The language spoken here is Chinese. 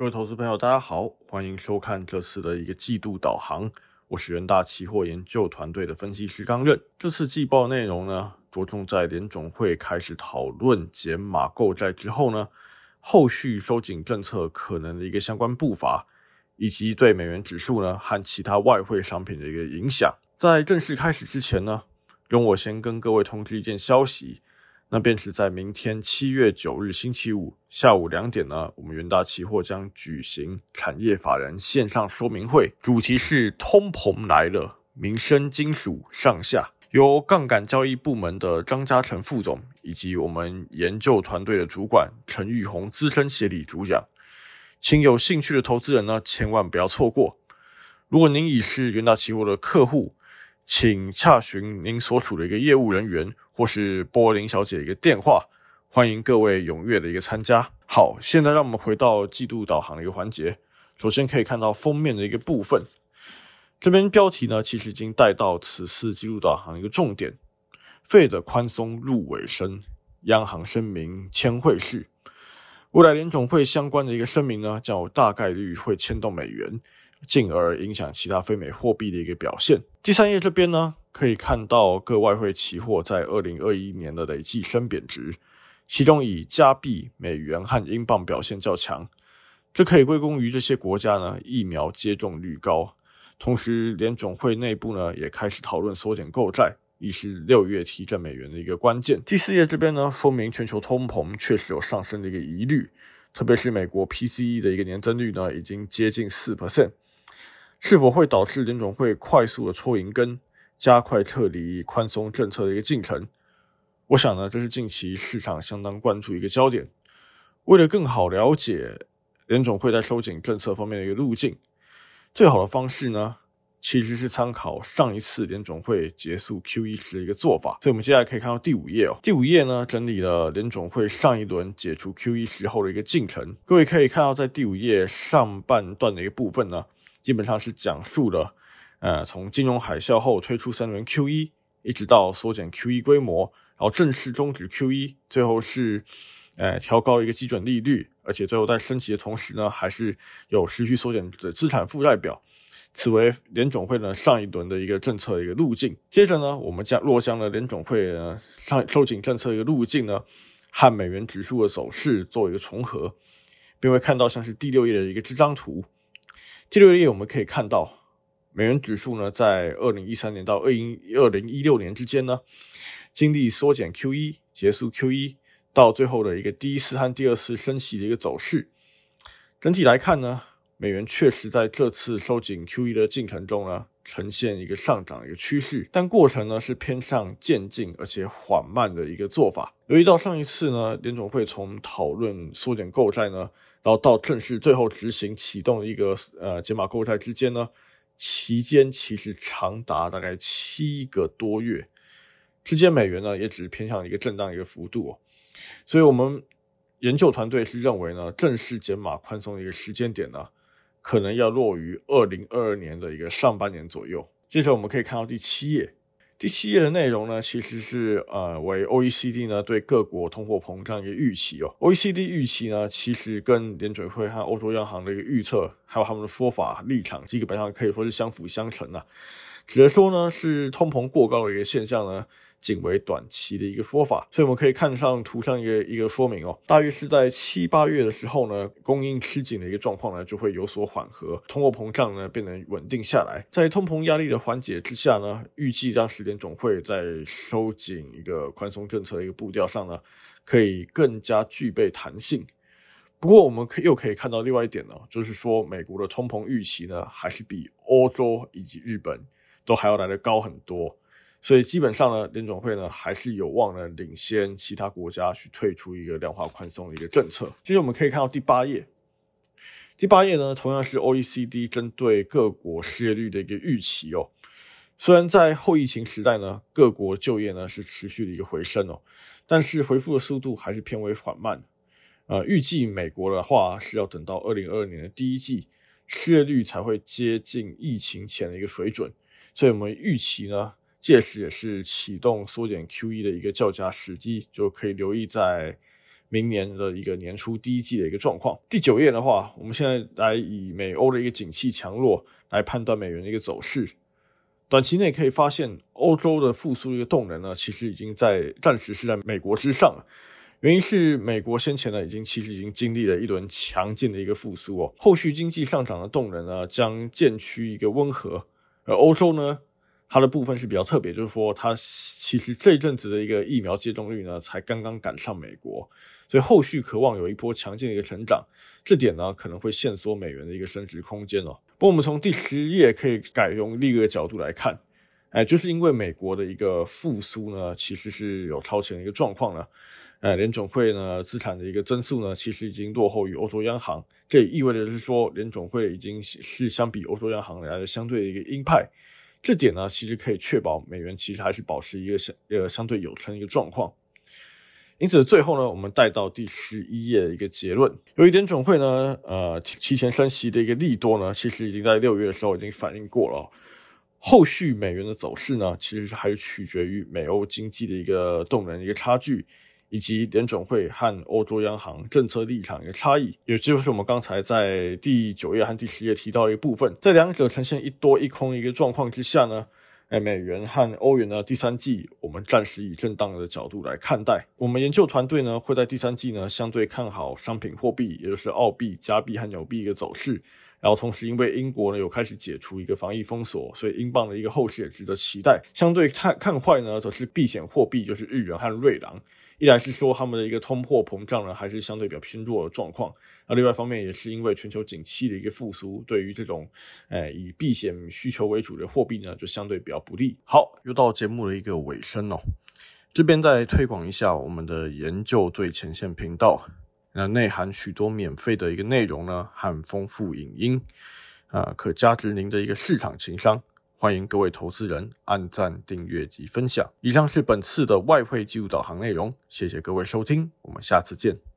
各位投资朋友，大家好，欢迎收看这次的一个季度导航。我是元大期货研究团队的分析师刚任。这次季报内容呢，着重在联总会开始讨论减码购债之后呢，后续收紧政策可能的一个相关步伐，以及对美元指数呢和其他外汇商品的一个影响。在正式开始之前呢，容我先跟各位通知一件消息。那便是在明天七月九日星期五下午两点呢，我们元大期货将举行产业法人线上说明会，主题是通膨来了，民生金属上下，由杠杆交易部门的张嘉诚副总以及我们研究团队的主管陈玉红资深协理主讲，请有兴趣的投资人呢千万不要错过。如果您已是元大期货的客户，请洽询您所处的一个业务人员，或是波林小姐一个电话，欢迎各位踊跃的一个参加。好，现在让我们回到季度导航的一个环节。首先可以看到封面的一个部分，这边标题呢其实已经带到此次季度导航一个重点：费的宽松入尾声，央行声明签汇式，未来联总会相关的一个声明呢，将有大概率会牵动美元。进而影响其他非美货币的一个表现。第三页这边呢，可以看到各外汇期货在二零二一年的累计升贬值，其中以加币、美元和英镑表现较强。这可以归功于这些国家呢疫苗接种率高，同时联总会内部呢也开始讨论缩减购债，已是六月提振美元的一个关键。第四页这边呢，说明全球通膨确实有上升的一个疑虑，特别是美国 PCE 的一个年增率呢已经接近四 percent。是否会导致联总会快速的戳银根，加快撤离宽松政策的一个进程？我想呢，这是近期市场相当关注一个焦点。为了更好了解联总会在收紧政策方面的一个路径，最好的方式呢，其实是参考上一次联总会结束 QE 时的一个做法。所以，我们接下来可以看到第五页哦。第五页呢，整理了联总会上一轮解除 QE 时候的一个进程。各位可以看到，在第五页上半段的一个部分呢。基本上是讲述了，呃，从金融海啸后推出三轮 QE，一直到缩减 QE 规模，然后正式终止 QE，最后是，呃，调高一个基准利率，而且最后在升级的同时呢，还是有持续缩减的资产负债表。此为联总会呢上一轮的一个政策的一个路径。接着呢，我们将若将了联总会呢上收紧政策一个路径呢，和美元指数的走势做一个重合，并会看到像是第六页的一个这张图。第六页我们可以看到，美元指数呢，在二零一三年到二零二零一六年之间呢，经历缩减 QE、结束 QE，到最后的一个第一次和第二次升息的一个走势。整体来看呢，美元确实在这次收紧 QE 的进程中呢，呈现一个上涨的一个趋势，但过程呢是偏向渐进而且缓慢的一个做法。由于到上一次呢，联总会从讨论缩减购债呢。然后到正式最后执行启动一个呃解码购债之间呢，期间其实长达大概七个多月，之间美元呢也只是偏向一个震荡一个幅度，所以我们研究团队是认为呢，正式减码宽松的一个时间点呢，可能要落于二零二二年的一个上半年左右。接着我们可以看到第七页。第七页的内容呢，其实是呃为 O E C D 呢对各国通货膨胀一个预期哦。O E C D 预期呢，其实跟联准会和欧洲央行的一个预测，还有他们的说法立场，基本上可以说是相辅相成的。只能说呢，是通膨过高的一个现象呢。仅为短期的一个说法，所以我们可以看上图上一个一个说明哦，大约是在七八月的时候呢，供应吃紧的一个状况呢就会有所缓和，通货膨胀呢变得稳定下来，在通膨压力的缓解之下呢，预计当时联总会在收紧一个宽松政策的一个步调上呢，可以更加具备弹性。不过我们可又可以看到另外一点呢，就是说美国的通膨预期呢，还是比欧洲以及日本都还要来的高很多。所以基本上呢，联总会呢还是有望呢领先其他国家去退出一个量化宽松的一个政策。接着我们可以看到第八页，第八页呢同样是 OECD 针对各国失业率的一个预期哦。虽然在后疫情时代呢，各国就业呢是持续的一个回升哦，但是回复的速度还是偏为缓慢。呃，预计美国的话是要等到二零二二年的第一季，失业率才会接近疫情前的一个水准。所以我们预期呢。届时也是启动缩减 QE 的一个较佳时机，就可以留意在明年的一个年初第一季的一个状况。第九页的话，我们现在来以美欧的一个景气强弱来判断美元的一个走势。短期内可以发现，欧洲的复苏一个动能呢，其实已经在暂时是在美国之上了。原因是美国先前呢，已经其实已经经历了一轮强劲的一个复苏哦，后续经济上涨的动能呢，将渐趋一个温和。而欧洲呢，它的部分是比较特别，就是说它其实这一阵子的一个疫苗接种率呢，才刚刚赶上美国，所以后续渴望有一波强劲的一个成长，这点呢，可能会限缩美元的一个升值空间哦。不过，我们从第十页可以改用另一个角度来看，哎，就是因为美国的一个复苏呢，其实是有超前的一个状况呢，呃，联总会呢资产的一个增速呢，其实已经落后于欧洲央行，这也意味着是说，联总会已经是相比欧洲央行来的相对的一个鹰派，这点呢，其实可以确保美元其实还是保持一个相呃相对有撑一个状况。因此，最后呢，我们带到第十一页的一个结论。有一点总会呢，呃，提前升息的一个利多呢，其实已经在六月的时候已经反映过了。后续美元的走势呢，其实还是取决于美欧经济的一个动能一个差距，以及联总会和欧洲央行政策立场一个差异。也就是我们刚才在第九页和第十页提到的一部分，在两者呈现一多一空的一个状况之下呢。哎，美元和欧元呢？第三季我们暂时以震荡的角度来看待。我们研究团队呢会在第三季呢相对看好商品货币，也就是澳币、加币和纽币一个走势。然后同时，因为英国呢有开始解除一个防疫封锁，所以英镑的一个后市也值得期待。相对看看坏呢，则是避险货币，就是日元和瑞郎。一来是说他们的一个通货膨胀呢，还是相对比较偏弱的状况；那另外一方面也是因为全球景气的一个复苏，对于这种，诶以避险需求为主的货币呢，就相对比较不利。好，又到节目的一个尾声哦，这边再推广一下我们的研究最前线频道，那内含许多免费的一个内容呢，和丰富影音，啊，可加值您的一个市场情商。欢迎各位投资人按赞、订阅及分享。以上是本次的外汇记录导航内容，谢谢各位收听，我们下次见。